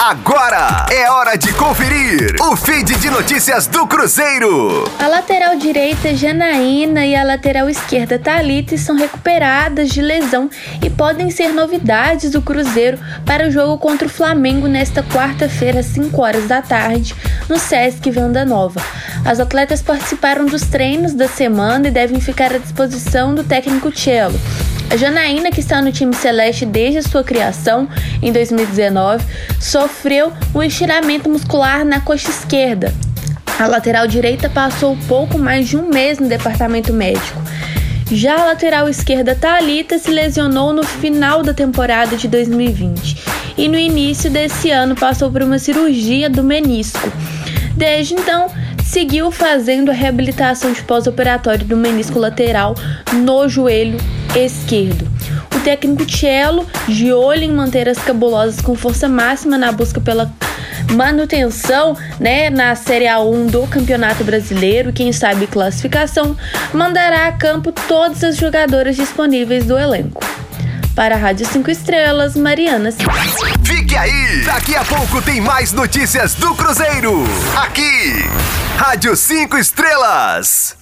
Agora é hora de conferir o feed de notícias do Cruzeiro. A lateral direita Janaína e a lateral esquerda Thalita estão recuperadas de lesão e podem ser novidades do Cruzeiro para o jogo contra o Flamengo nesta quarta-feira, às 5 horas da tarde, no Sesc Venda Nova. As atletas participaram dos treinos da semana e devem ficar à disposição do técnico Cello. A Janaína, que está no time celeste desde sua criação, em 2019, sofreu um estiramento muscular na coxa esquerda. A lateral direita passou pouco mais de um mês no departamento médico. Já a lateral esquerda Talita se lesionou no final da temporada de 2020 e no início desse ano passou por uma cirurgia do menisco. Desde então, seguiu fazendo a reabilitação de pós-operatório do menisco lateral no joelho esquerdo. O técnico Cello, de olho em manter as cabulosas com força máxima na busca pela manutenção né, na Série A1 do Campeonato Brasileiro, quem sabe classificação, mandará a campo todas as jogadoras disponíveis do elenco. Para a Rádio 5 Estrelas, Mariana Fique aí! Daqui a pouco tem mais notícias do Cruzeiro. Aqui, Rádio 5 Estrelas.